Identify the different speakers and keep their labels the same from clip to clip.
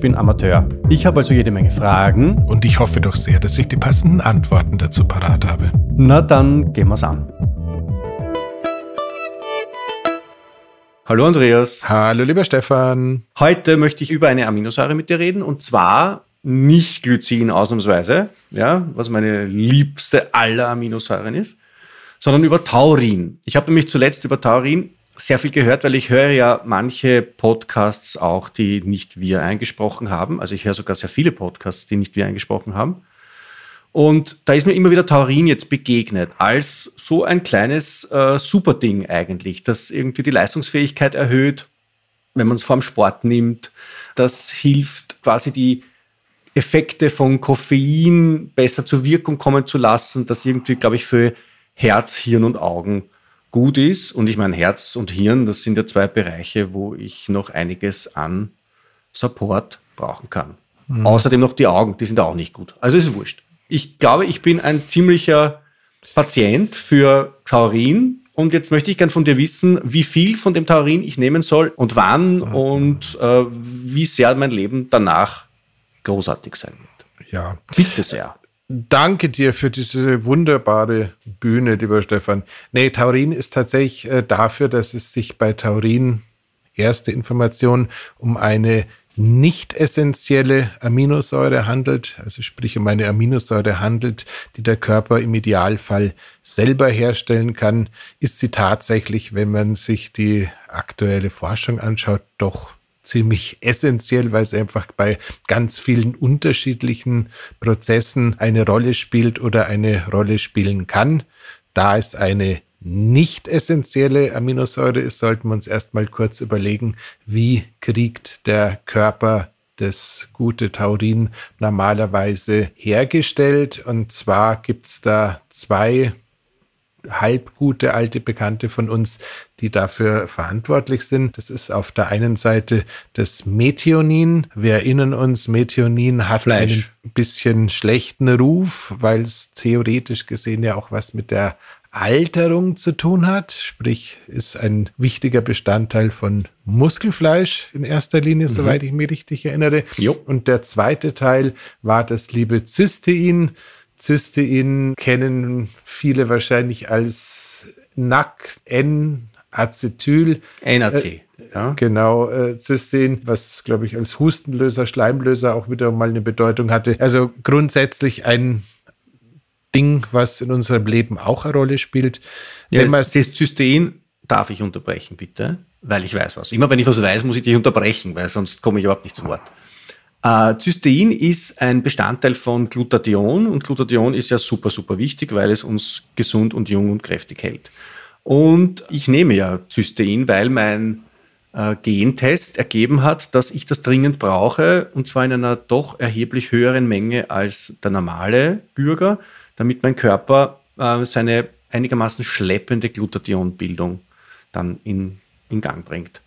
Speaker 1: bin Amateur. Ich habe also jede Menge Fragen.
Speaker 2: Und ich hoffe doch sehr, dass ich die passenden Antworten dazu parat habe.
Speaker 1: Na dann gehen wir's an. Hallo Andreas.
Speaker 2: Hallo lieber Stefan.
Speaker 1: Heute möchte ich über eine Aminosäure mit dir reden und zwar nicht Glycin ausnahmsweise, ja, was meine liebste aller Aminosäuren ist, sondern über Taurin. Ich habe nämlich zuletzt über Taurin sehr viel gehört, weil ich höre ja manche Podcasts auch, die nicht wir eingesprochen haben. Also ich höre sogar sehr viele Podcasts, die nicht wir eingesprochen haben. Und da ist mir immer wieder Taurin jetzt begegnet, als so ein kleines äh, Superding eigentlich, das irgendwie die Leistungsfähigkeit erhöht, wenn man es vorm Sport nimmt. Das hilft quasi die Effekte von Koffein besser zur Wirkung kommen zu lassen, das irgendwie, glaube ich, für Herz, Hirn und Augen gut ist. Und ich meine, Herz und Hirn, das sind ja zwei Bereiche, wo ich noch einiges an Support brauchen kann. Mhm. Außerdem noch die Augen, die sind auch nicht gut. Also ist wurscht. Ich glaube, ich bin ein ziemlicher Patient für Taurin. Und jetzt möchte ich gern von dir wissen, wie viel von dem Taurin ich nehmen soll und wann mhm. und äh, wie sehr mein Leben danach großartig sein wird.
Speaker 2: Ja.
Speaker 1: Bitte sehr.
Speaker 2: Danke dir für diese wunderbare Bühne, lieber Stefan. Nee, Taurin ist tatsächlich äh, dafür, dass es sich bei Taurin, erste Information, um eine nicht essentielle Aminosäure handelt, also sprich um eine Aminosäure handelt, die der Körper im Idealfall selber herstellen kann, ist sie tatsächlich, wenn man sich die aktuelle Forschung anschaut, doch ziemlich essentiell, weil es einfach bei ganz vielen unterschiedlichen Prozessen eine Rolle spielt oder eine Rolle spielen kann. Da es eine nicht essentielle Aminosäure ist, sollten wir uns erstmal kurz überlegen, wie kriegt der Körper das gute Taurin normalerweise hergestellt. Und zwar gibt es da zwei halbgute alte Bekannte von uns, die dafür verantwortlich sind. Das ist auf der einen Seite das Methionin. Wir erinnern uns, Methionin hat Fleisch. einen bisschen schlechten Ruf, weil es theoretisch gesehen ja auch was mit der Alterung zu tun hat, sprich ist ein wichtiger Bestandteil von Muskelfleisch in erster Linie, mhm. soweit ich mich richtig erinnere. Jo. Und der zweite Teil war das liebe Cystein. Cystein kennen viele wahrscheinlich als NAC, N-Acetyl.
Speaker 1: NAC. Äh,
Speaker 2: ja. Genau, äh, Cystein, was glaube ich als Hustenlöser, Schleimlöser auch wieder mal eine Bedeutung hatte. Also grundsätzlich ein Ding, was in unserem Leben auch eine Rolle spielt.
Speaker 1: Ja, das Cystein darf ich unterbrechen, bitte, weil ich weiß was. Immer wenn ich was weiß, muss ich dich unterbrechen, weil sonst komme ich überhaupt nicht zu Wort. Äh, Cystein ist ein Bestandteil von Glutathion und Glutathion ist ja super, super wichtig, weil es uns gesund und jung und kräftig hält. Und ich nehme ja Cystein, weil mein äh, Gentest ergeben hat, dass ich das dringend brauche und zwar in einer doch erheblich höheren Menge als der normale Bürger, damit mein Körper äh, seine einigermaßen schleppende Glutathionbildung dann in, in Gang bringt.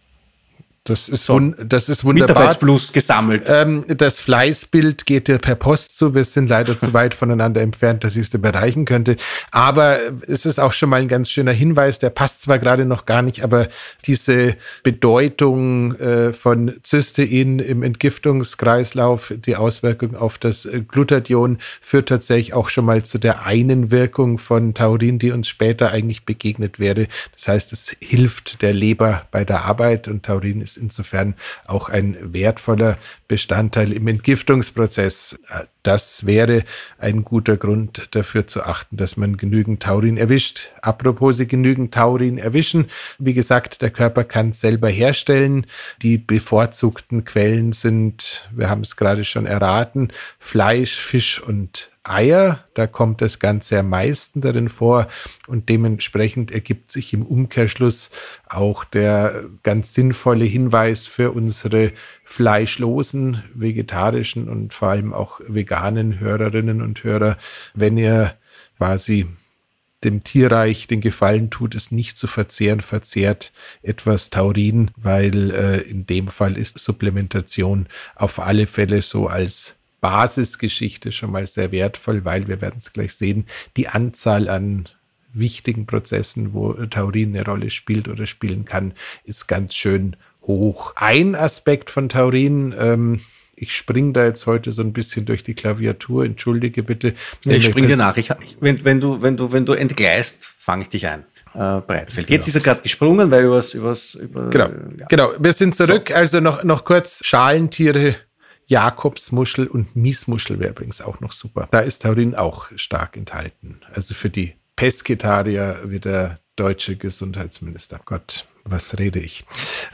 Speaker 2: Das ist, so, das ist wunderbar.
Speaker 1: Plus gesammelt.
Speaker 2: Ähm, das Fleißbild geht dir per Post zu. Wir sind leider zu weit voneinander entfernt, dass ich es dir bereichen könnte. Aber es ist auch schon mal ein ganz schöner Hinweis. Der passt zwar gerade noch gar nicht, aber diese Bedeutung äh, von Cystein im Entgiftungskreislauf, die Auswirkung auf das Glutathion, führt tatsächlich auch schon mal zu der einen Wirkung von Taurin, die uns später eigentlich begegnet wäre. Das heißt, es hilft der Leber bei der Arbeit und Taurin ist ist insofern auch ein wertvoller Bestandteil im Entgiftungsprozess. Das wäre ein guter Grund dafür zu achten, dass man genügend Taurin erwischt. Apropos Sie genügend Taurin erwischen. Wie gesagt, der Körper kann es selber herstellen. Die bevorzugten Quellen sind, wir haben es gerade schon erraten, Fleisch, Fisch und Eier, da kommt das Ganze am meisten darin vor und dementsprechend ergibt sich im Umkehrschluss auch der ganz sinnvolle Hinweis für unsere fleischlosen, vegetarischen und vor allem auch veganen Hörerinnen und Hörer, wenn ihr quasi dem Tierreich den Gefallen tut, es nicht zu verzehren, verzehrt etwas Taurin, weil äh, in dem Fall ist Supplementation auf alle Fälle so als Basisgeschichte schon mal sehr wertvoll, weil wir werden es gleich sehen, die Anzahl an wichtigen Prozessen, wo Taurin eine Rolle spielt oder spielen kann, ist ganz schön hoch. Ein Aspekt von Taurin, ähm, ich springe da jetzt heute so ein bisschen durch die Klaviatur, entschuldige bitte.
Speaker 1: Ja, ich springe dir nach. Ich, wenn, wenn, du, wenn, du, wenn du entgleist, fange ich dich ein. Äh, Breitfeld. Jetzt genau. ist er gerade gesprungen, weil übers, übers, über.
Speaker 2: Genau, ja. genau. Wir sind zurück. So. Also noch, noch kurz Schalentiere Jakobsmuschel und Miesmuschel wäre übrigens auch noch super. Da ist Taurin auch stark enthalten. Also für die Pesketarier wie der deutsche Gesundheitsminister. Gott, was rede ich?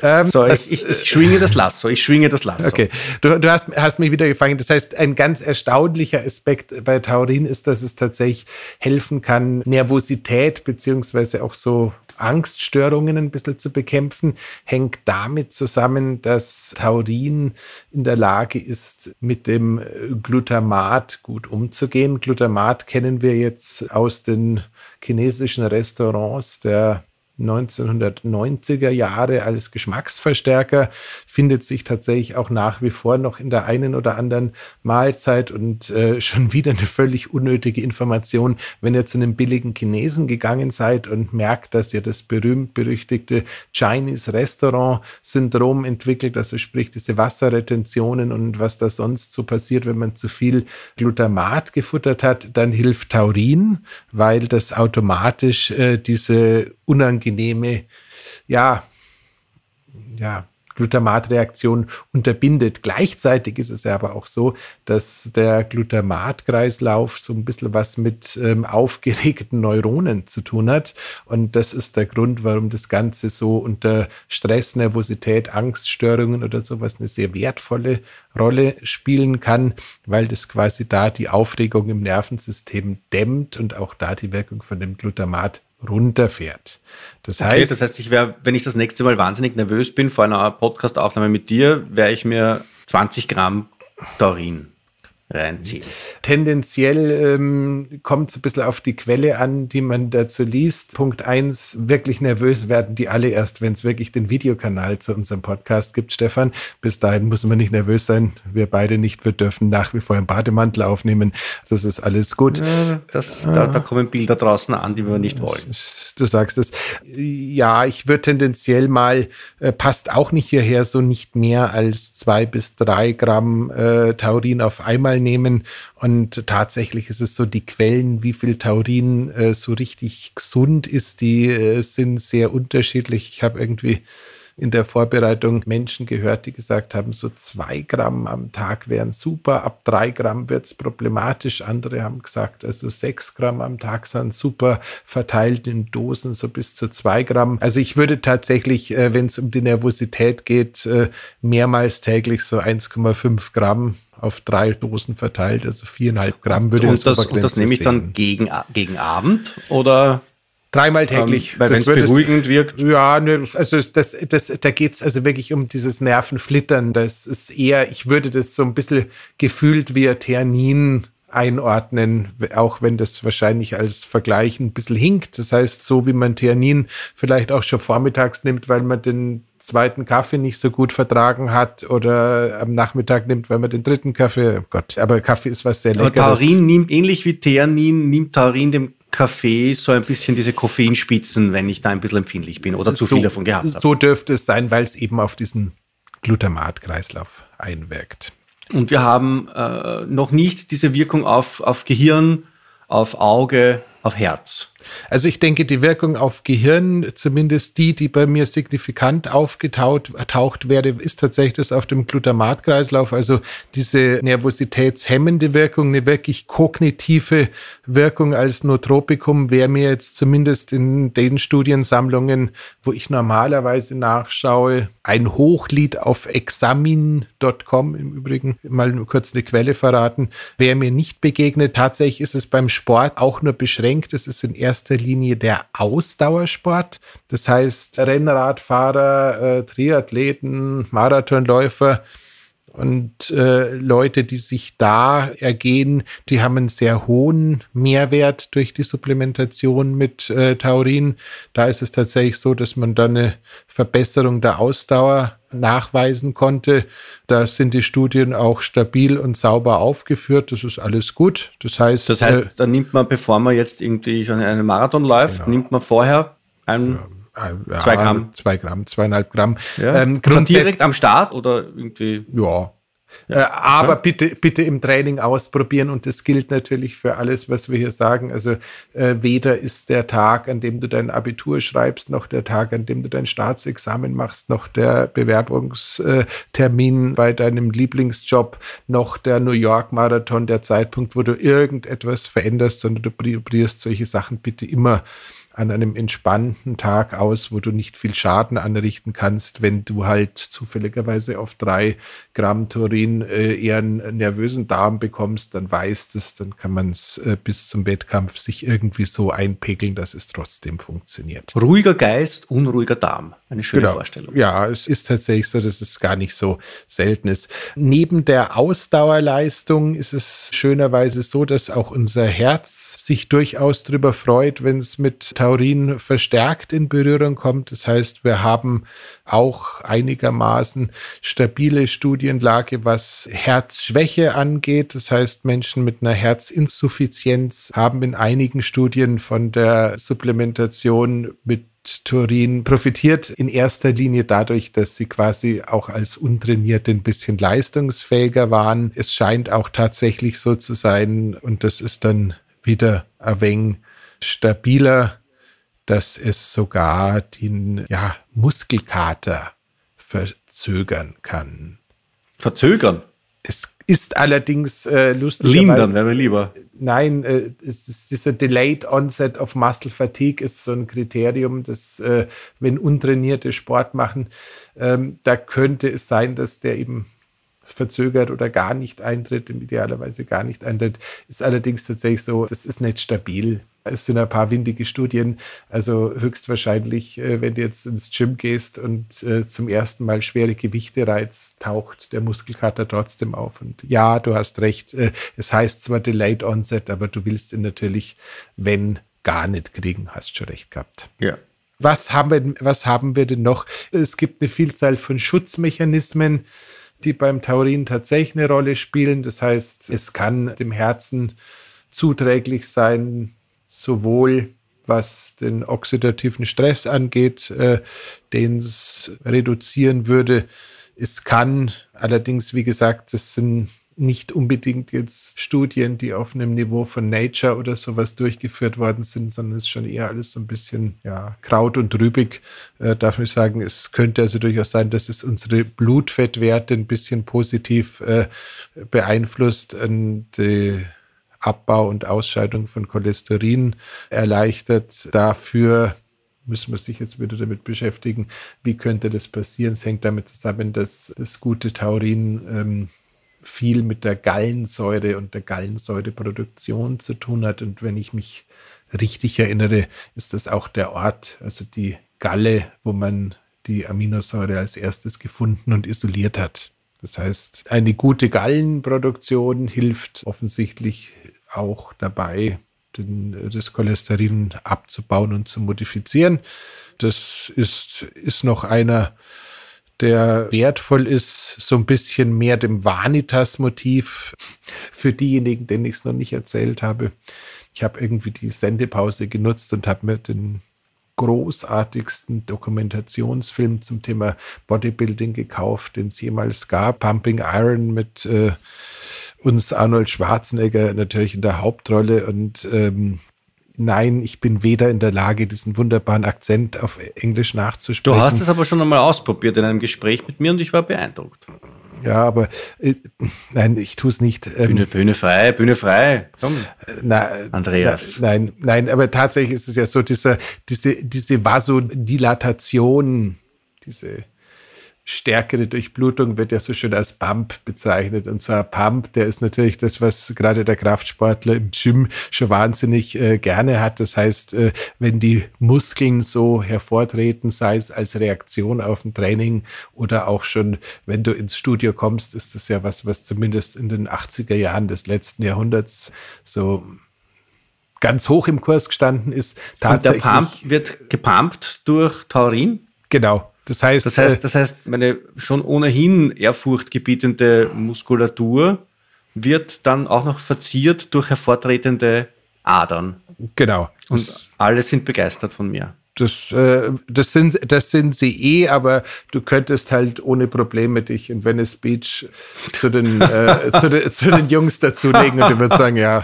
Speaker 1: Ähm, so, das, ich, ich, schwinge das Lasso, ich schwinge das Lasso.
Speaker 2: Okay, du, du hast, hast mich wieder gefangen. Das heißt, ein ganz erstaunlicher Aspekt bei Taurin ist, dass es tatsächlich helfen kann, Nervosität beziehungsweise auch so Angststörungen ein bisschen zu bekämpfen, hängt damit zusammen, dass Taurin in der Lage ist, mit dem Glutamat gut umzugehen. Glutamat kennen wir jetzt aus den chinesischen Restaurants der 1990er Jahre als Geschmacksverstärker, findet sich tatsächlich auch nach wie vor noch in der einen oder anderen Mahlzeit und äh, schon wieder eine völlig unnötige Information, wenn ihr zu einem billigen Chinesen gegangen seid und merkt, dass ihr das berühmt-berüchtigte Chinese Restaurant Syndrom entwickelt, also sprich diese Wasserretentionen und was da sonst so passiert, wenn man zu viel Glutamat gefuttert hat, dann hilft Taurin, weil das automatisch äh, diese unangenehme, ja, ja, Glutamatreaktion unterbindet. Gleichzeitig ist es aber auch so, dass der Glutamatkreislauf so ein bisschen was mit ähm, aufgeregten Neuronen zu tun hat. Und das ist der Grund, warum das Ganze so unter Stress, Nervosität, Angststörungen oder sowas eine sehr wertvolle Rolle spielen kann, weil das quasi da die Aufregung im Nervensystem dämmt und auch da die Wirkung von dem Glutamat runterfährt.
Speaker 1: Das heißt, okay, das heißt, ich wäre, wenn ich das nächste Mal wahnsinnig nervös bin vor einer Podcast-Aufnahme mit dir, wäre ich mir 20 Gramm Taurin reinziehen.
Speaker 2: Tendenziell ähm, kommt es ein bisschen auf die Quelle an, die man dazu liest. Punkt eins: wirklich nervös werden die alle erst, wenn es wirklich den Videokanal zu unserem Podcast gibt, Stefan. Bis dahin muss man nicht nervös sein. Wir beide nicht. Wir dürfen nach wie vor im Bademantel aufnehmen. Das ist alles gut. Ja,
Speaker 1: das, da, da, kommen Bilder draußen an, die wir nicht wollen.
Speaker 2: Du sagst es. Ja, ich würde tendenziell mal, äh, passt auch nicht hierher, so nicht mehr als zwei bis drei Gramm äh, Taurin auf einmal nehmen. Und tatsächlich ist es so, die Quellen, wie viel Taurin äh, so richtig gesund ist, die äh, sind sehr unterschiedlich. Ich habe irgendwie in der Vorbereitung Menschen gehört, die gesagt haben, so zwei Gramm am Tag wären super, ab drei Gramm wird es problematisch. Andere haben gesagt, also sechs Gramm am Tag sind super, verteilt in Dosen so bis zu zwei Gramm. Also ich würde tatsächlich, äh, wenn es um die Nervosität geht, äh, mehrmals täglich so 1,5 Gramm auf drei Dosen verteilt, also viereinhalb Gramm würde
Speaker 1: und das, und das nehme ich dann gegen, gegen Abend oder?
Speaker 2: Dreimal täglich.
Speaker 1: Ähm, weil wenn es beruhigend wirkt.
Speaker 2: Ja, ne, also das, das, da geht es also wirklich um dieses Nervenflittern. Das ist eher, ich würde das so ein bisschen gefühlt wie Theanin einordnen, auch wenn das wahrscheinlich als Vergleich ein bisschen hinkt. Das heißt, so wie man Theanin vielleicht auch schon vormittags nimmt, weil man den zweiten Kaffee nicht so gut vertragen hat oder am Nachmittag nimmt, weil man den dritten Kaffee, oh Gott, aber Kaffee ist was sehr Leckeres.
Speaker 1: Aber Taurin nimmt, ähnlich wie Theanin, nimmt Taurin dem Kaffee so ein bisschen diese Koffeinspitzen, wenn ich da ein bisschen empfindlich bin oder zu so, viel davon gehabt habe.
Speaker 2: So dürfte es sein, weil es eben auf diesen Glutamatkreislauf einwirkt.
Speaker 1: Und wir haben äh, noch nicht diese Wirkung auf, auf Gehirn, auf Auge, auf Herz.
Speaker 2: Also ich denke, die Wirkung auf Gehirn, zumindest die, die bei mir signifikant aufgetaucht wäre, ist tatsächlich das auf dem Glutamatkreislauf. Also diese nervositätshemmende Wirkung, eine wirklich kognitive Wirkung als Nootropikum wäre mir jetzt zumindest in den Studiensammlungen, wo ich normalerweise nachschaue, ein Hochlied auf examin.com im Übrigen mal kurz eine Quelle verraten, wäre mir nicht begegnet. Tatsächlich ist es beim Sport auch nur beschränkt. Es ist in Linie der Ausdauersport. Das heißt, Rennradfahrer, äh, Triathleten, Marathonläufer, und äh, Leute, die sich da ergehen, die haben einen sehr hohen Mehrwert durch die Supplementation mit äh, Taurin. Da ist es tatsächlich so, dass man da eine Verbesserung der Ausdauer nachweisen konnte. Da sind die Studien auch stabil und sauber aufgeführt. Das ist alles gut. Das heißt,
Speaker 1: das heißt, äh, da nimmt man, bevor man jetzt irgendwie einen Marathon läuft, genau. nimmt man vorher ein ja
Speaker 2: ja, zwei Gramm. Zwei Gramm, zweieinhalb Gramm.
Speaker 1: Ja. Ähm, direkt am Start oder irgendwie?
Speaker 2: Ja. Ja, äh, aber ja. bitte, bitte im Training ausprobieren und das gilt natürlich für alles, was wir hier sagen. Also äh, weder ist der Tag, an dem du dein Abitur schreibst, noch der Tag, an dem du dein Staatsexamen machst, noch der Bewerbungstermin bei deinem Lieblingsjob, noch der New York Marathon, der Zeitpunkt, wo du irgendetwas veränderst, sondern du probierst solche Sachen bitte immer an einem entspannten Tag aus, wo du nicht viel Schaden anrichten kannst, wenn du halt zufälligerweise auf drei Gramm Turin äh, eher einen nervösen Darm bekommst, dann weißt es, dann kann man es äh, bis zum Wettkampf sich irgendwie so einpegeln, dass es trotzdem funktioniert.
Speaker 1: Ruhiger Geist, unruhiger Darm. Eine schöne
Speaker 2: genau.
Speaker 1: Vorstellung.
Speaker 2: Ja, es ist tatsächlich so, dass es gar nicht so selten ist. Neben der Ausdauerleistung ist es schönerweise so, dass auch unser Herz sich durchaus darüber freut, wenn es mit Taurin verstärkt in Berührung kommt. Das heißt, wir haben auch einigermaßen stabile Studienlage, was Herzschwäche angeht. Das heißt, Menschen mit einer Herzinsuffizienz haben in einigen Studien von der Supplementation mit Turin profitiert in erster Linie dadurch, dass sie quasi auch als Untrainierte ein bisschen leistungsfähiger waren. Es scheint auch tatsächlich so zu sein, und das ist dann wieder ein wenig stabiler, dass es sogar den ja, Muskelkater verzögern kann.
Speaker 1: Verzögern?
Speaker 2: Es ist allerdings äh, lustig.
Speaker 1: Lindern wäre mir lieber.
Speaker 2: Nein, äh, dieser Delayed Onset of Muscle Fatigue ist so ein Kriterium, dass äh, wenn untrainierte Sport machen, ähm, da könnte es sein, dass der eben verzögert oder gar nicht eintritt, idealerweise gar nicht eintritt, ist allerdings tatsächlich so, das ist nicht stabil. Es sind ein paar windige Studien. Also höchstwahrscheinlich, äh, wenn du jetzt ins Gym gehst und äh, zum ersten Mal schwere Gewichte reizt, taucht der Muskelkater trotzdem auf. Und ja, du hast recht. Äh, es heißt zwar Delayed Onset, aber du willst ihn natürlich, wenn gar nicht kriegen, hast schon recht gehabt.
Speaker 1: Ja.
Speaker 2: Was haben wir, was haben wir denn noch? Es gibt eine Vielzahl von Schutzmechanismen, die beim Taurin tatsächlich eine Rolle spielen. Das heißt, es kann dem Herzen zuträglich sein, sowohl was den oxidativen Stress angeht, äh, den es reduzieren würde. Es kann allerdings, wie gesagt, das sind nicht unbedingt jetzt Studien, die auf einem Niveau von Nature oder sowas durchgeführt worden sind, sondern es ist schon eher alles so ein bisschen ja, kraut und trübig. Äh, darf ich sagen, es könnte also durchaus sein, dass es unsere Blutfettwerte ein bisschen positiv äh, beeinflusst und die Abbau und Ausscheidung von Cholesterin erleichtert. Dafür müssen wir sich jetzt wieder damit beschäftigen, wie könnte das passieren. Es hängt damit zusammen, dass das gute Taurin ähm, viel mit der Gallensäure und der Gallensäureproduktion zu tun hat. Und wenn ich mich richtig erinnere, ist das auch der Ort, also die Galle, wo man die Aminosäure als erstes gefunden und isoliert hat. Das heißt, eine gute Gallenproduktion hilft offensichtlich auch dabei, den, das Cholesterin abzubauen und zu modifizieren. Das ist, ist noch einer, der wertvoll ist, so ein bisschen mehr dem Vanitas-Motiv für diejenigen, denen ich es noch nicht erzählt habe. Ich habe irgendwie die Sendepause genutzt und habe mir den großartigsten Dokumentationsfilm zum Thema Bodybuilding gekauft, den es jemals gab. Pumping Iron mit äh, uns Arnold Schwarzenegger natürlich in der Hauptrolle und ähm, nein, ich bin weder in der Lage, diesen wunderbaren Akzent auf Englisch nachzusprechen.
Speaker 1: Du hast es aber schon einmal ausprobiert in einem Gespräch mit mir und ich war beeindruckt.
Speaker 2: Ja, aber äh, nein, ich tue es nicht.
Speaker 1: Ähm, Bühne, Bühne frei, Bühne frei. Komm,
Speaker 2: na, Andreas. Na, nein, nein, aber tatsächlich ist es ja so, diese, diese, diese Vasodilatation, diese stärkere Durchblutung wird ja so schön als Pump bezeichnet. Und so ein Pump, der ist natürlich das, was gerade der Kraftsportler im Gym schon wahnsinnig äh, gerne hat. Das heißt, äh, wenn die Muskeln so hervortreten, sei es als Reaktion auf ein Training oder auch schon, wenn du ins Studio kommst, ist das ja was, was zumindest in den 80er Jahren des letzten Jahrhunderts so ganz hoch im Kurs gestanden ist.
Speaker 1: Tatsächlich, Und der Pump wird gepumpt durch Taurin?
Speaker 2: Genau. Das heißt,
Speaker 1: das heißt, äh, das heißt, meine schon ohnehin ehrfurchtgebietende Muskulatur wird dann auch noch verziert durch hervortretende Adern.
Speaker 2: Genau.
Speaker 1: Und das, alle sind begeistert von mir.
Speaker 2: Das, äh, das, sind, das sind sie eh, aber du könntest halt ohne Probleme dich in Venice Beach zu den, äh, zu, den zu, den Jungs dazulegen und die würden sagen, ja.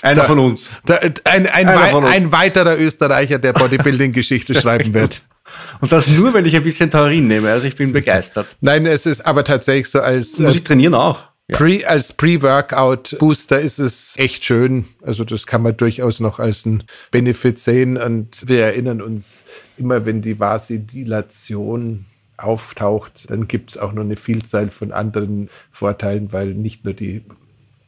Speaker 1: Einer da, von uns.
Speaker 2: Da, ein, ein, ein, ein weiterer Österreicher, der Bodybuilding-Geschichte schreiben wird.
Speaker 1: Und das nur, wenn ich ein bisschen Taurin nehme. Also ich bin begeistert.
Speaker 2: Nein, es ist aber tatsächlich so als.
Speaker 1: Muss ich trainieren auch?
Speaker 2: Ja. Pre, als Pre-Workout-Booster ist es echt schön. Also das kann man durchaus noch als ein Benefit sehen. Und wir erinnern uns immer, wenn die Vasidilation auftaucht, dann gibt es auch noch eine Vielzahl von anderen Vorteilen, weil nicht nur die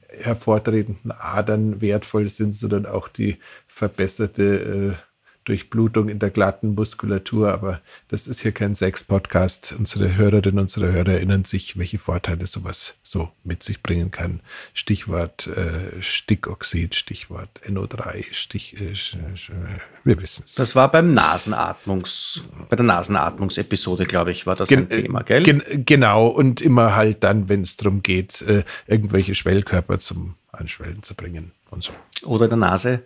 Speaker 2: hervortretenden Adern wertvoll sind, sondern auch die verbesserte äh, Durchblutung in der glatten Muskulatur. Aber das ist hier kein Sex-Podcast. Unsere Hörerinnen, unsere Hörer erinnern sich, welche Vorteile sowas so mit sich bringen kann. Stichwort äh, Stickoxid, Stichwort NO3, Stich, äh, wir wissen es.
Speaker 1: Das war beim Nasenatmungs, bei der Nasenatmungsepisode, glaube ich, war das Gen ein Thema, gell?
Speaker 2: Gen genau, und immer halt dann, wenn es darum geht, äh, irgendwelche Schwellkörper zum Anschwellen zu bringen und so.
Speaker 1: Oder der Nase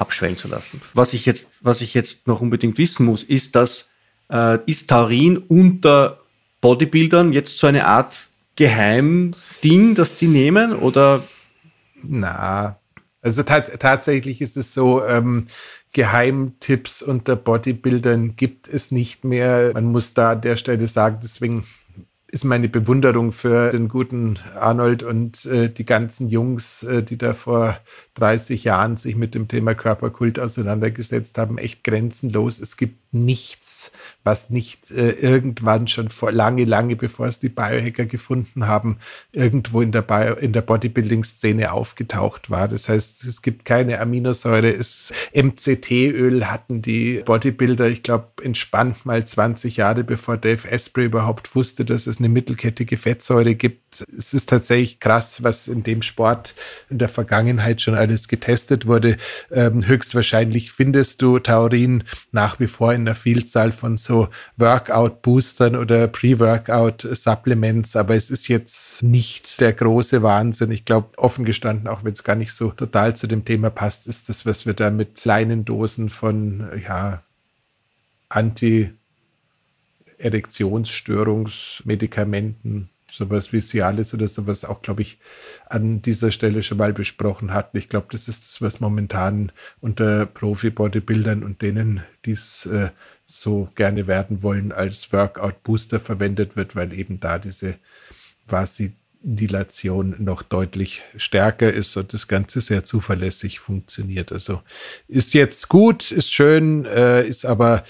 Speaker 1: abschwellen zu lassen. Was ich jetzt, was ich jetzt noch unbedingt wissen muss, ist, dass äh, ist Taurin unter Bodybuildern jetzt so eine Art Geheimding, das die nehmen oder?
Speaker 2: Na, also tats tatsächlich ist es so, ähm, Geheimtipps unter Bodybuildern gibt es nicht mehr. Man muss da an der Stelle sagen, deswegen ist meine Bewunderung für den guten Arnold und äh, die ganzen Jungs, äh, die da vor 30 Jahren sich mit dem Thema Körperkult auseinandergesetzt haben, echt grenzenlos. Es gibt nichts, was nicht äh, irgendwann schon vor lange, lange bevor es die Biohacker gefunden haben, irgendwo in der, Bio, in der Bodybuilding-Szene aufgetaucht war. Das heißt, es gibt keine Aminosäure. Es, MCT-Öl hatten die Bodybuilder, ich glaube, entspannt mal 20 Jahre bevor Dave Asprey überhaupt wusste, dass es eine mittelkettige Fettsäure gibt. Es ist tatsächlich krass, was in dem Sport in der Vergangenheit schon alles getestet wurde. Ähm, höchstwahrscheinlich findest du Taurin nach wie vor in der Vielzahl von so Workout-Boostern oder Pre-Workout-Supplements, aber es ist jetzt nicht der große Wahnsinn. Ich glaube, offen gestanden, auch wenn es gar nicht so total zu dem Thema passt, ist das, was wir da mit kleinen Dosen von, ja, Anti- Erektionsstörungsmedikamenten, sowas wie Cialis oder sowas auch, glaube ich, an dieser Stelle schon mal besprochen hatten. Ich glaube, das ist das, was momentan unter Profi-Bodybuildern und denen, die es äh, so gerne werden wollen, als Workout-Booster verwendet wird, weil eben da diese Vasidilation noch deutlich stärker ist und das Ganze sehr zuverlässig funktioniert. Also ist jetzt gut, ist schön, äh, ist aber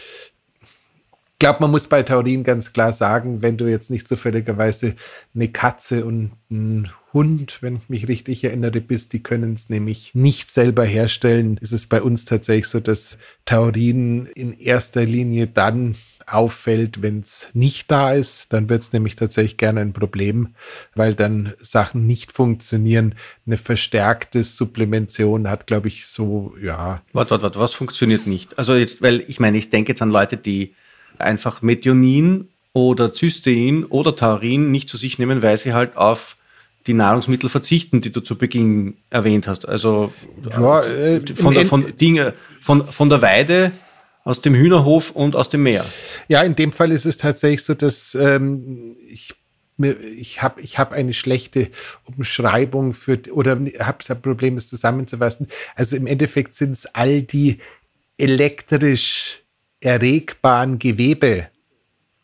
Speaker 2: glaube, man muss bei Taurin ganz klar sagen, wenn du jetzt nicht zufälligerweise eine Katze und ein Hund, wenn ich mich richtig erinnere, bist, die können es nämlich nicht selber herstellen, ist es bei uns tatsächlich so, dass Taurin in erster Linie dann auffällt, wenn es nicht da ist, dann wird es nämlich tatsächlich gerne ein Problem, weil dann Sachen nicht funktionieren. Eine verstärkte Supplementation hat, glaube ich, so, ja.
Speaker 1: Warte, warte, warte, was funktioniert nicht? Also jetzt, weil ich meine, ich denke jetzt an Leute, die einfach Methionin oder Cystein oder Taurin nicht zu sich nehmen, weil sie halt auf die Nahrungsmittel verzichten, die du zu Beginn erwähnt hast. Also ja, äh, von, der, von, Dinge, von, von der Weide aus dem Hühnerhof und aus dem Meer.
Speaker 2: Ja, in dem Fall ist es tatsächlich so, dass ähm, ich ich habe ich hab eine schlechte Umschreibung für, oder habe das Problem, es zusammenzufassen. Also im Endeffekt sind es all die elektrisch erregbaren Gewebe,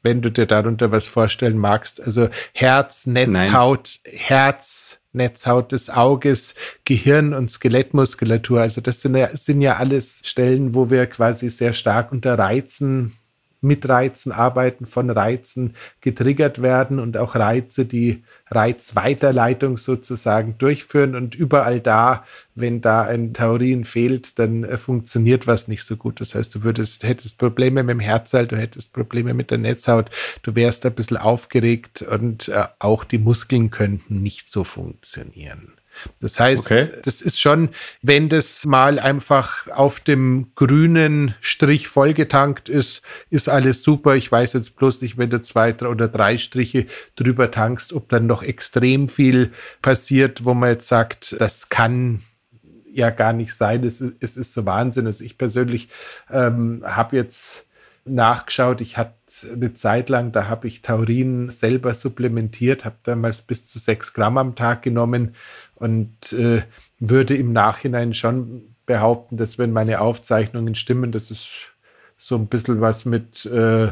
Speaker 2: wenn du dir darunter was vorstellen magst. Also Herz, Netzhaut, Nein. Herz, Netzhaut des Auges, Gehirn und Skelettmuskulatur. Also das sind ja, sind ja alles Stellen, wo wir quasi sehr stark unter Reizen mit Reizen arbeiten, von Reizen getriggert werden und auch Reize, die Reizweiterleitung sozusagen durchführen. Und überall da, wenn da ein Taurin fehlt, dann äh, funktioniert was nicht so gut. Das heißt, du würdest, hättest Probleme mit dem Herzteil, du hättest Probleme mit der Netzhaut, du wärst ein bisschen aufgeregt und äh, auch die Muskeln könnten nicht so funktionieren. Das heißt, okay. das ist schon, wenn das mal einfach auf dem grünen Strich vollgetankt ist, ist alles super. Ich weiß jetzt bloß nicht, wenn du zwei oder drei Striche drüber tankst, ob dann noch extrem viel passiert, wo man jetzt sagt, das kann ja gar nicht sein. Es ist, es ist so Wahnsinn. Also ich persönlich ähm, habe jetzt nachgeschaut. Ich hatte eine Zeit lang, da habe ich Taurin selber supplementiert, habe damals bis zu sechs Gramm am Tag genommen und äh, würde im Nachhinein schon behaupten, dass wenn meine Aufzeichnungen stimmen, das ist so ein bisschen was mit äh,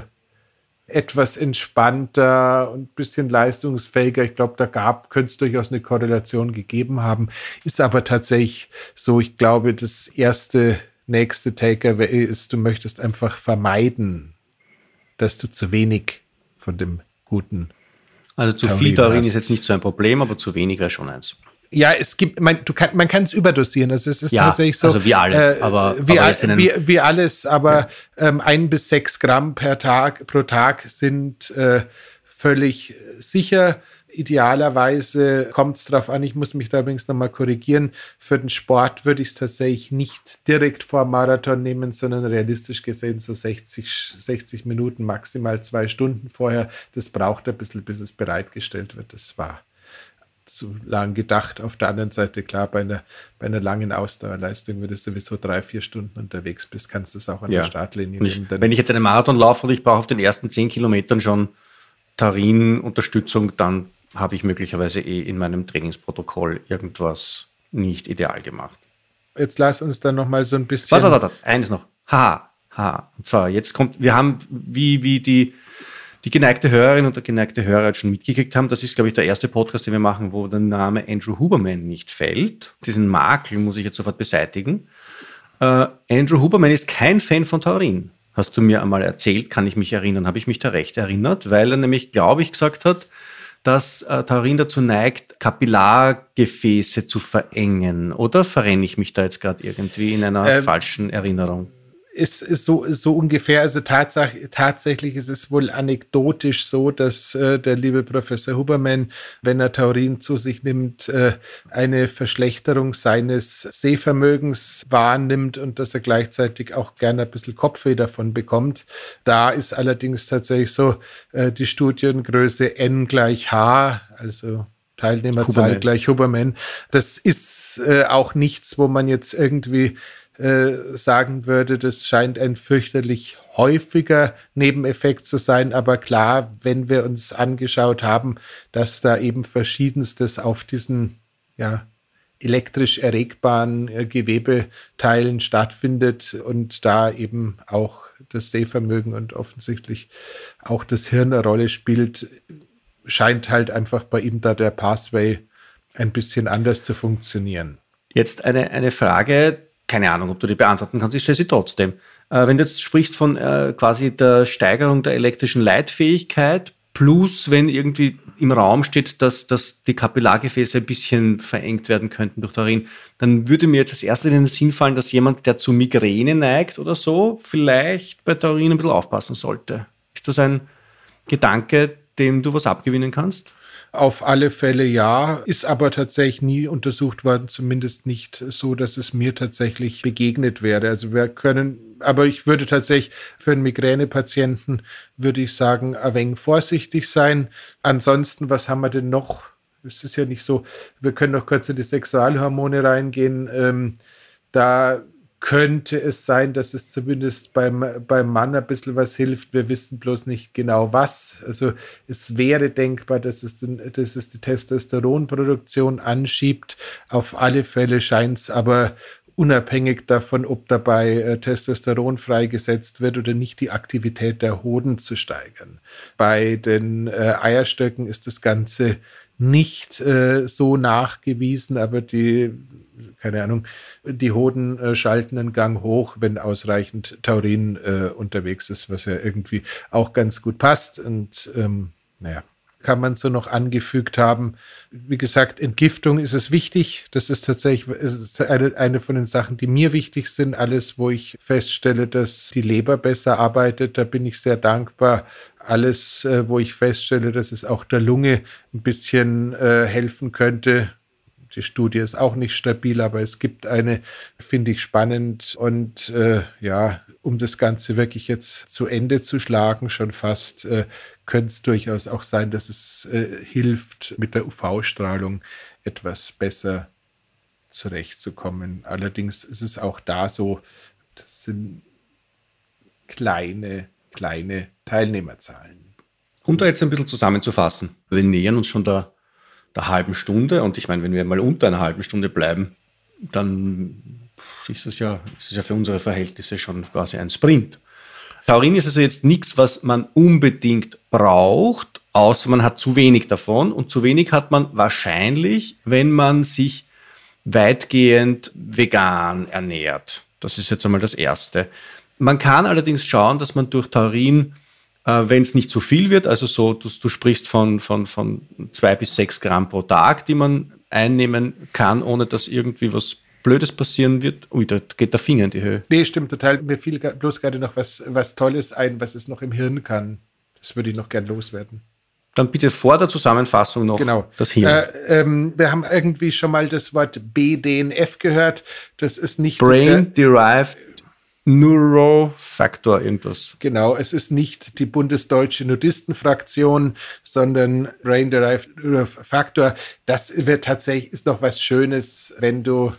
Speaker 2: etwas entspannter und ein bisschen leistungsfähiger. Ich glaube, da gab, könnte es durchaus eine Korrelation gegeben haben. Ist aber tatsächlich so, ich glaube, das erste nächste Takeaway ist, du möchtest einfach vermeiden, dass du zu wenig von dem guten.
Speaker 1: Also zu Taurin viel Taurin ist jetzt nicht so ein Problem, aber zu wenig wäre schon eins.
Speaker 2: Ja, es gibt, man, du kann, man kann es überdosieren. Also es ist ja, tatsächlich so.
Speaker 1: Also wie alles, äh, aber,
Speaker 2: wie, aber wie, wie, alles, aber ja. ähm, ein bis sechs Gramm per Tag pro Tag sind äh, völlig sicher. Idealerweise kommt es darauf an, ich muss mich da übrigens nochmal korrigieren. Für den Sport würde ich es tatsächlich nicht direkt vor Marathon nehmen, sondern realistisch gesehen so 60, 60 Minuten, maximal zwei Stunden vorher. Das braucht ein bisschen, bis es bereitgestellt wird. Das war zu lang gedacht. Auf der anderen Seite, klar, bei einer, bei einer langen Ausdauerleistung, wenn du sowieso drei, vier Stunden unterwegs bist, kannst du es auch an ja. der Startlinie
Speaker 1: ich, nehmen. wenn ich jetzt einen Marathon laufe und ich brauche auf den ersten zehn Kilometern schon Tarin-Unterstützung, dann habe ich möglicherweise eh in meinem Trainingsprotokoll irgendwas nicht ideal gemacht.
Speaker 2: Jetzt lass uns dann noch mal so ein bisschen.
Speaker 1: Warte, warte, warte. eines noch. Ha, ha. Und zwar, jetzt kommt, wir haben, wie, wie die, die geneigte Hörerin und der geneigte Hörer jetzt schon mitgekriegt haben, das ist, glaube ich, der erste Podcast, den wir machen, wo der Name Andrew Huberman nicht fällt. Diesen Makel muss ich jetzt sofort beseitigen. Äh, Andrew Huberman ist kein Fan von Taurin. Hast du mir einmal erzählt, kann ich mich erinnern, habe ich mich da recht erinnert, weil er nämlich, glaube ich, gesagt hat, dass äh, Taurin dazu neigt, Kapillargefäße zu verengen. Oder verrenne ich mich da jetzt gerade irgendwie in einer ähm, falschen Erinnerung?
Speaker 2: Ist, ist so, ist so ungefähr, also Tatsache, tatsächlich ist es wohl anekdotisch so, dass äh, der liebe Professor Huberman, wenn er Taurin zu sich nimmt, äh, eine Verschlechterung seines Sehvermögens wahrnimmt und dass er gleichzeitig auch gerne ein bisschen Kopfweh davon bekommt. Da ist allerdings tatsächlich so äh, die Studiengröße n gleich h, also Teilnehmerzahl Huberman. gleich Huberman. Das ist äh, auch nichts, wo man jetzt irgendwie äh, sagen würde, das scheint ein fürchterlich häufiger Nebeneffekt zu sein. Aber klar, wenn wir uns angeschaut haben, dass da eben verschiedenstes auf diesen ja, elektrisch erregbaren äh, Gewebeteilen stattfindet und da eben auch das Sehvermögen und offensichtlich auch das Hirn eine Rolle spielt, scheint halt einfach bei ihm da der Pathway ein bisschen anders zu funktionieren.
Speaker 1: Jetzt eine, eine Frage, keine Ahnung, ob du die beantworten kannst, ich stelle sie trotzdem. Äh, wenn du jetzt sprichst von äh, quasi der Steigerung der elektrischen Leitfähigkeit, plus wenn irgendwie im Raum steht, dass, dass die Kapillargefäße ein bisschen verengt werden könnten durch Taurin, dann würde mir jetzt als erstes in den Sinn fallen, dass jemand, der zu Migräne neigt oder so, vielleicht bei Taurin ein bisschen aufpassen sollte. Ist das ein Gedanke, dem du was abgewinnen kannst?
Speaker 2: Auf alle Fälle ja, ist aber tatsächlich nie untersucht worden, zumindest nicht so, dass es mir tatsächlich begegnet wäre. Also wir können, aber ich würde tatsächlich für einen Migränepatienten, würde ich sagen, ein wenig vorsichtig sein. Ansonsten, was haben wir denn noch? Es ist ja nicht so, wir können noch kurz in die Sexualhormone reingehen. Ähm, da könnte es sein, dass es zumindest beim, beim Mann ein bisschen was hilft. Wir wissen bloß nicht genau was. Also es wäre denkbar, dass es, den, dass es die Testosteronproduktion anschiebt. Auf alle Fälle scheint es aber unabhängig davon, ob dabei äh, Testosteron freigesetzt wird oder nicht, die Aktivität der Hoden zu steigern. Bei den äh, Eierstöcken ist das Ganze nicht äh, so nachgewiesen, aber die, keine Ahnung, die Hoden äh, schalten einen Gang hoch, wenn ausreichend Taurin äh, unterwegs ist, was ja irgendwie auch ganz gut passt. Und ähm, naja, kann man so noch angefügt haben. Wie gesagt, Entgiftung ist es wichtig. Das ist tatsächlich ist eine, eine von den Sachen, die mir wichtig sind. Alles, wo ich feststelle, dass die Leber besser arbeitet, da bin ich sehr dankbar. Alles, äh, wo ich feststelle, dass es auch der Lunge ein bisschen äh, helfen könnte, die Studie ist auch nicht stabil, aber es gibt eine, finde ich spannend. Und äh, ja, um das Ganze wirklich jetzt zu Ende zu schlagen, schon fast, äh, könnte es durchaus auch sein, dass es äh, hilft, mit der UV-Strahlung etwas besser zurechtzukommen. Allerdings ist es auch da so, das sind kleine, kleine Teilnehmerzahlen.
Speaker 1: Um da jetzt ein bisschen zusammenzufassen, wir nähern uns schon der, der halben Stunde und ich meine, wenn wir mal unter einer halben Stunde bleiben, dann ist es ja, ist es ja für unsere Verhältnisse schon quasi ein Sprint. Taurin ist also jetzt nichts, was man unbedingt braucht, außer man hat zu wenig davon. Und zu wenig hat man wahrscheinlich, wenn man sich weitgehend vegan ernährt. Das ist jetzt einmal das Erste. Man kann allerdings schauen, dass man durch Taurin, äh, wenn es nicht zu viel wird, also so, du, du sprichst von, von, von zwei bis sechs Gramm pro Tag, die man einnehmen kann, ohne dass irgendwie was Blödes passieren wird, ui, da geht der Finger in die Höhe.
Speaker 2: Nee, stimmt total. Mir fiel bloß gerade noch was, was Tolles ein, was es noch im Hirn kann. Das würde ich noch gern loswerden.
Speaker 1: Dann bitte vor der Zusammenfassung noch
Speaker 2: genau. das Hirn. Äh, ähm, wir haben irgendwie schon mal das Wort BDNF gehört. Das ist nicht.
Speaker 1: Brain Derived Neurofactor irgendwas.
Speaker 2: Genau, es ist nicht die bundesdeutsche Nudistenfraktion, sondern Brain Derived Neurofactor. Das wird tatsächlich, ist noch was Schönes, wenn du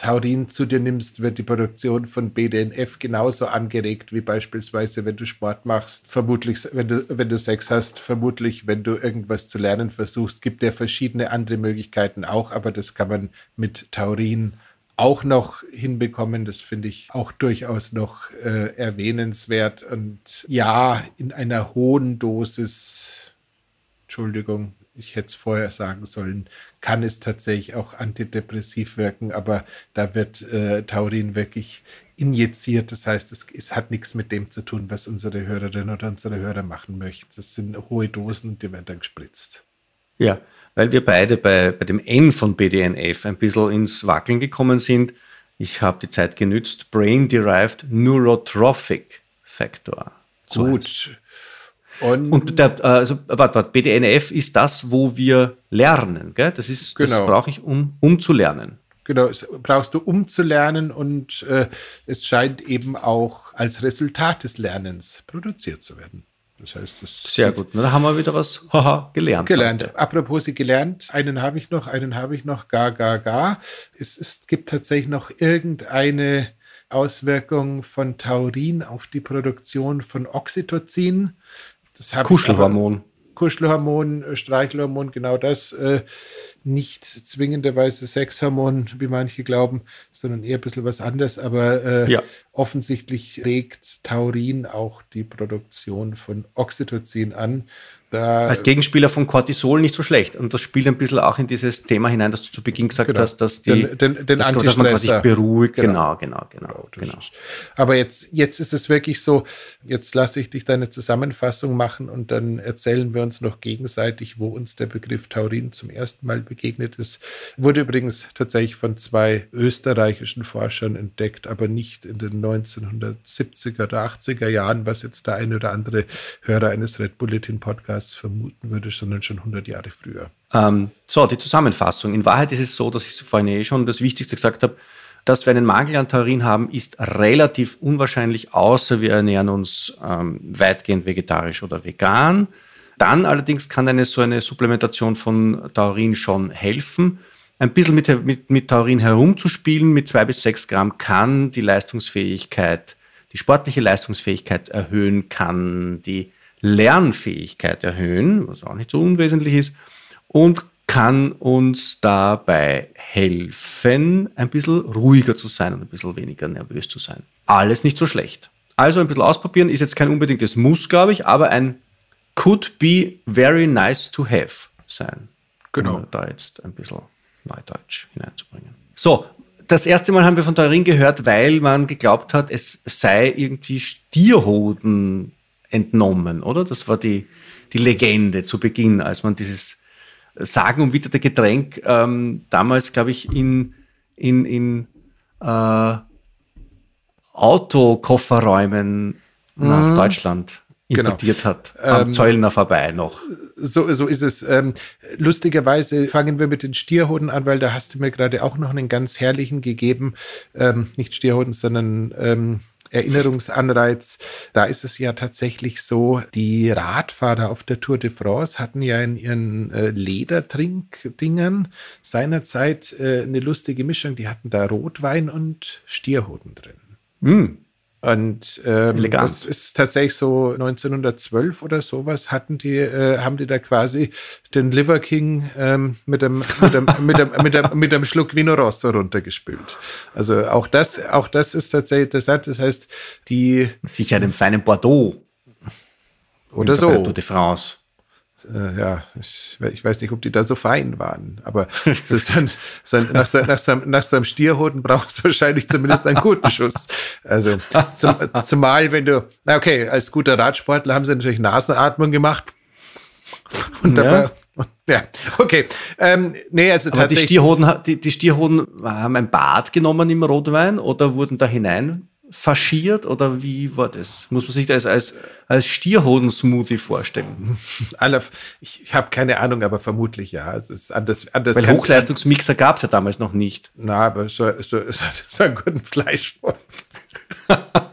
Speaker 2: Taurin zu dir nimmst, wird die Produktion von BDNF genauso angeregt wie beispielsweise, wenn du Sport machst, vermutlich, wenn du, wenn du Sex hast, vermutlich, wenn du irgendwas zu lernen versuchst. Gibt ja verschiedene andere Möglichkeiten auch, aber das kann man mit Taurin auch noch hinbekommen. Das finde ich auch durchaus noch äh, erwähnenswert. Und ja, in einer hohen Dosis, Entschuldigung, ich hätte es vorher sagen sollen, kann es tatsächlich auch antidepressiv wirken, aber da wird äh, Taurin wirklich injiziert. Das heißt, es, es, hat nichts mit dem zu tun, was unsere Hörerin oder unsere Hörer machen möchten. Das sind hohe Dosen, die werden dann gespritzt.
Speaker 1: Ja, weil wir beide bei, bei dem N von BDNF ein bisschen ins Wackeln gekommen sind. Ich habe die Zeit genützt. Brain Derived Neurotrophic Factor.
Speaker 2: So Gut. Heißt.
Speaker 1: Und, und der, also, warte, warte, BDNF ist das, wo wir lernen. Gell? Das, ist, genau. das brauche ich, um, um zu lernen.
Speaker 2: Genau, das brauchst du, um zu lernen und äh, es scheint eben auch als Resultat des Lernens produziert zu werden.
Speaker 1: Das heißt, das Sehr gut. Na, da haben wir wieder was haha, gelernt.
Speaker 2: Gelernt. Heute. Apropos sie gelernt, einen habe ich noch, einen habe ich noch, gar, gar, gar. Es, es gibt tatsächlich noch irgendeine Auswirkung von Taurin auf die Produktion von Oxytocin.
Speaker 1: Das Kuschelhormon.
Speaker 2: Kuschelhormon, äh, Streichelhormon, genau das. Äh, nicht zwingenderweise Sexhormon, wie manche glauben, sondern eher ein bisschen was anderes. Aber äh, ja. offensichtlich regt Taurin auch die Produktion von Oxytocin an.
Speaker 1: Da, Als Gegenspieler von Cortisol nicht so schlecht. Und das spielt ein bisschen auch in dieses Thema hinein, das du zu Beginn gesagt genau. hast, dass, die,
Speaker 2: den, den, den
Speaker 1: dass, dass man sich beruhigt. Genau, genau, genau. genau, genau.
Speaker 2: Aber jetzt, jetzt ist es wirklich so, jetzt lasse ich dich deine Zusammenfassung machen und dann erzählen wir uns noch gegenseitig, wo uns der Begriff Taurin zum ersten Mal begegnet ist. Wurde übrigens tatsächlich von zwei österreichischen Forschern entdeckt, aber nicht in den 1970er oder 80er Jahren, was jetzt der eine oder andere Hörer eines Red Bulletin Podcasts Podcasts vermuten würde, sondern schon 100 Jahre früher.
Speaker 1: Ähm, so, die Zusammenfassung. In Wahrheit ist es so, dass ich vorhin eh schon das Wichtigste gesagt habe, dass wir einen Mangel an Taurin haben, ist relativ unwahrscheinlich, außer wir ernähren uns ähm, weitgehend vegetarisch oder vegan. Dann allerdings kann eine so eine Supplementation von Taurin schon helfen. ein bisschen mit, mit, mit Taurin herumzuspielen, mit zwei bis sechs Gramm kann die Leistungsfähigkeit, die sportliche Leistungsfähigkeit erhöhen, kann die Lernfähigkeit erhöhen, was auch nicht so unwesentlich ist, und kann uns dabei helfen, ein bisschen ruhiger zu sein und ein bisschen weniger nervös zu sein. Alles nicht so schlecht. Also ein bisschen ausprobieren ist jetzt kein unbedingtes Muss, glaube ich, aber ein could be very nice to have sein. Genau. Um da jetzt ein bisschen Neudeutsch hineinzubringen. So, das erste Mal haben wir von Teurin gehört, weil man geglaubt hat, es sei irgendwie Stierhoden entnommen, oder? Das war die, die Legende zu Beginn, als man dieses sagenumwitterte Getränk ähm, damals, glaube ich, in, in, in äh, Autokofferräumen nach mhm. Deutschland genau. importiert genau. hat. Am ähm, Zöllner vorbei noch.
Speaker 2: So, so ist es. Ähm, lustigerweise fangen wir mit den Stierhoden an, weil da hast du mir gerade auch noch einen ganz herrlichen gegeben. Ähm, nicht Stierhoden, sondern ähm, Erinnerungsanreiz. Da ist es ja tatsächlich so, die Radfahrer auf der Tour de France hatten ja in ihren äh, Ledertrinkdingern seinerzeit äh, eine lustige Mischung. Die hatten da Rotwein und Stierhoden drin. Mm. Und ähm, das ist tatsächlich so 1912 oder sowas hatten die, äh, haben die da quasi den Liver King ähm, mit, dem, mit, dem, mit, dem, mit, dem, mit dem Schluck Vino Rosso runtergespült. Also auch das, auch das ist tatsächlich interessant. Das heißt, die
Speaker 1: sicher dem feinen Bordeaux
Speaker 2: oder so.
Speaker 1: Tour de France
Speaker 2: ja, ich, ich, weiß nicht, ob die da so fein waren, aber so, nach, nach, so, nach so einem Stierhoden braucht es wahrscheinlich zumindest einen guten Schuss. Also zum, zumal, wenn du, na okay, als guter Radsportler haben sie natürlich Nasenatmung gemacht. Und ja. dabei, ja, okay. Ähm, nee, also
Speaker 1: Aber tatsächlich. Die Stierhoden, die, die Stierhoden haben ein Bad genommen im Rotwein oder wurden da hinein faschiert oder wie war das? Muss man sich das als, als Stierhoden-Smoothie vorstellen?
Speaker 2: ich, ich habe keine Ahnung, aber vermutlich ja. Es ist anders, anders
Speaker 1: Weil Hochleistungsmixer gab es ja damals noch nicht.
Speaker 2: Na, aber so, so, so, so einen guten Fleischwolf.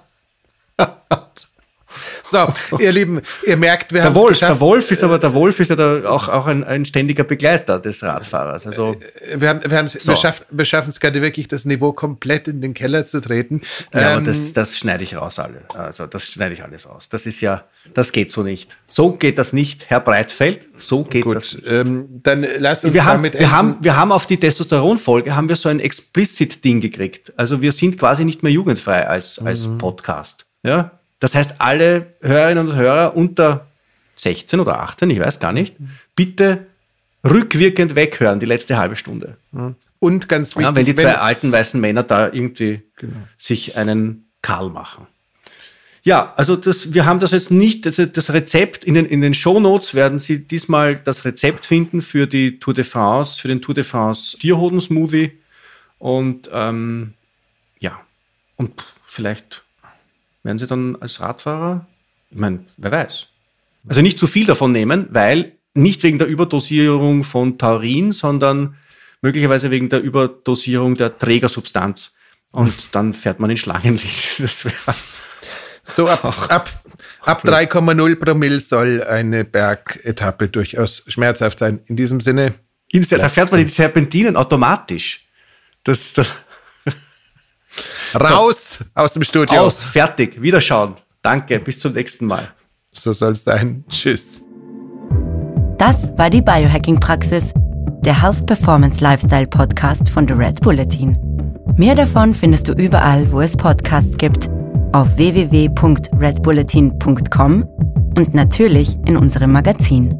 Speaker 2: So, ihr Lieben, ihr merkt,
Speaker 1: wir haben es geschafft. Der Wolf ist aber, der Wolf ist ja da auch, auch ein, ein ständiger Begleiter des Radfahrers. Also,
Speaker 2: äh, wir, haben, wir, so. wir schaffen es gerade wirklich, das Niveau komplett in den Keller zu treten.
Speaker 1: Ja, ähm, aber das, das schneide ich raus alle. Also, das schneide ich alles raus. Das ist ja, das geht so nicht. So geht das nicht, Herr Breitfeld. So geht Gut, das nicht. Ähm,
Speaker 2: dann lass uns
Speaker 1: wir haben, wir haben, wir haben auf die Testosteron-Folge haben wir so ein Explicit-Ding gekriegt. Also wir sind quasi nicht mehr jugendfrei als, als mhm. Podcast. Ja, das heißt, alle Hörerinnen und Hörer unter 16 oder 18, ich weiß gar nicht, bitte rückwirkend weghören, die letzte halbe Stunde.
Speaker 2: Und ganz
Speaker 1: wichtig, ja, wenn die zwei wenn, alten weißen Männer da irgendwie genau. sich einen Karl machen. Ja, also das, wir haben das jetzt nicht, das, das Rezept, in den, in den Shownotes werden Sie diesmal das Rezept finden für die Tour de France, für den Tour de France Tierhoden-Smoothie. Und ähm, ja, und vielleicht werden Sie dann als Radfahrer, ich meine, wer weiß. Also nicht zu viel davon nehmen, weil nicht wegen der Überdosierung von Taurin, sondern möglicherweise wegen der Überdosierung der Trägersubstanz. Und dann fährt man in Schlangenlicht.
Speaker 2: so ab, ab, ab 3,0 Promille soll eine Bergetappe durchaus schmerzhaft sein. In diesem Sinne.
Speaker 1: Da fährt man die Serpentinen automatisch. Das, das,
Speaker 2: Raus so. aus dem Studio.
Speaker 1: Aus, fertig, wiederschauen. Danke, bis zum nächsten Mal.
Speaker 2: So soll es sein. Tschüss.
Speaker 3: Das war die Biohacking-Praxis, der Health Performance Lifestyle Podcast von The Red Bulletin. Mehr davon findest du überall, wo es Podcasts gibt, auf www.redbulletin.com und natürlich in unserem Magazin.